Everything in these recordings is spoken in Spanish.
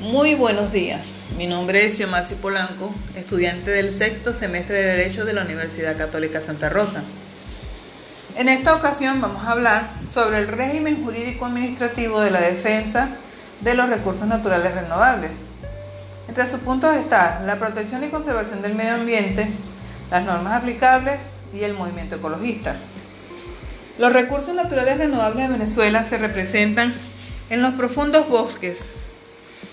Muy buenos días. Mi nombre es Yomasi Polanco, estudiante del sexto semestre de Derecho de la Universidad Católica Santa Rosa. En esta ocasión vamos a hablar sobre el régimen jurídico administrativo de la defensa de los recursos naturales renovables. Entre sus puntos está la protección y conservación del medio ambiente, las normas aplicables y el movimiento ecologista. Los recursos naturales renovables de Venezuela se representan en los profundos bosques,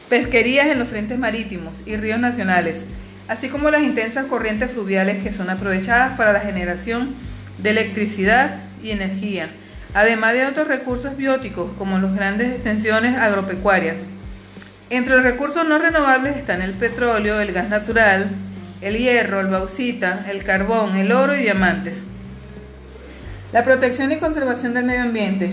pesquerías en los frentes marítimos y ríos nacionales, así como las intensas corrientes fluviales que son aprovechadas para la generación de electricidad y energía, además de otros recursos bióticos como las grandes extensiones agropecuarias. Entre los recursos no renovables están el petróleo, el gas natural, el hierro, el bauxita, el carbón, el oro y diamantes. La protección y conservación del medio ambiente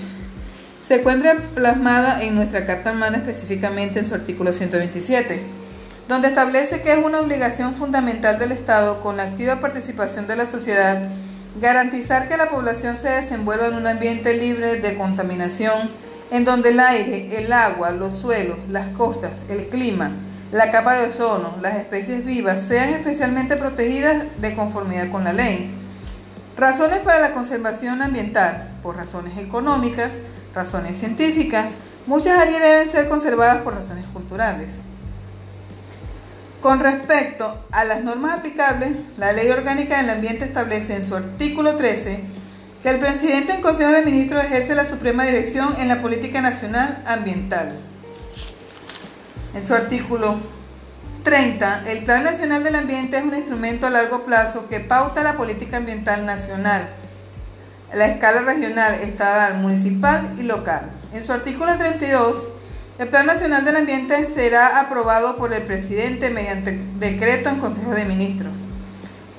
se encuentra plasmada en nuestra Carta Humana específicamente en su artículo 127, donde establece que es una obligación fundamental del Estado, con la activa participación de la sociedad, garantizar que la población se desenvuelva en un ambiente libre de contaminación, en donde el aire, el agua, los suelos, las costas, el clima, la capa de ozono, las especies vivas sean especialmente protegidas de conformidad con la ley. Razones para la conservación ambiental, por razones económicas, razones científicas, muchas áreas deben ser conservadas por razones culturales. Con respecto a las normas aplicables, la Ley Orgánica del Ambiente establece en su artículo 13 que el presidente en Consejo de Ministros ejerce la suprema dirección en la política nacional ambiental. En su artículo 30, el Plan Nacional del Ambiente es un instrumento a largo plazo que pauta la política ambiental nacional la escala regional, estatal, municipal y local. En su artículo 32, el Plan Nacional del Ambiente será aprobado por el presidente mediante decreto en Consejo de Ministros.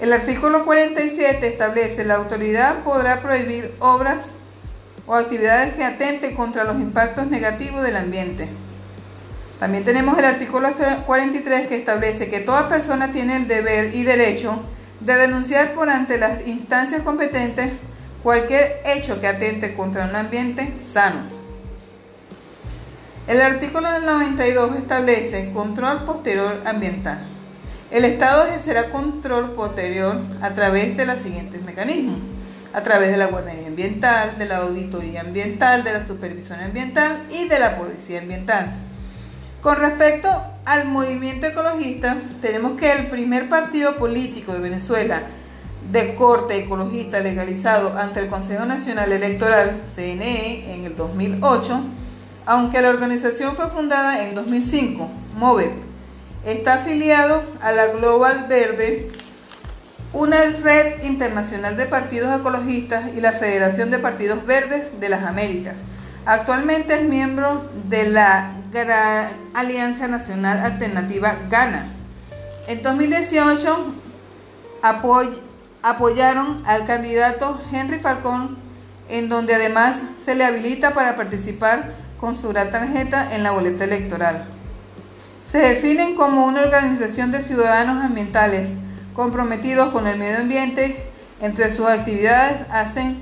El artículo 47 establece la autoridad podrá prohibir obras o actividades que atenten contra los impactos negativos del ambiente. También tenemos el artículo 43 que establece que toda persona tiene el deber y derecho de denunciar por ante las instancias competentes cualquier hecho que atente contra un ambiente sano. El artículo 92 establece control posterior ambiental. El Estado ejercerá control posterior a través de los siguientes mecanismos. A través de la guardería ambiental, de la auditoría ambiental, de la supervisión ambiental y de la policía ambiental. Con respecto al movimiento ecologista, tenemos que el primer partido político de Venezuela de corte ecologista legalizado ante el Consejo Nacional Electoral, CNE, en el 2008, aunque la organización fue fundada en 2005, MOVEP, está afiliado a la Global Verde, una red internacional de partidos ecologistas y la Federación de Partidos Verdes de las Américas. Actualmente es miembro de la Gran Alianza Nacional Alternativa GANA. En 2018 apoya apoyaron al candidato Henry Falcón, en donde además se le habilita para participar con su gran tarjeta en la boleta electoral. Se definen como una organización de ciudadanos ambientales comprometidos con el medio ambiente. Entre sus actividades hacen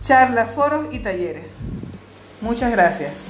charlas, foros y talleres. Muchas gracias.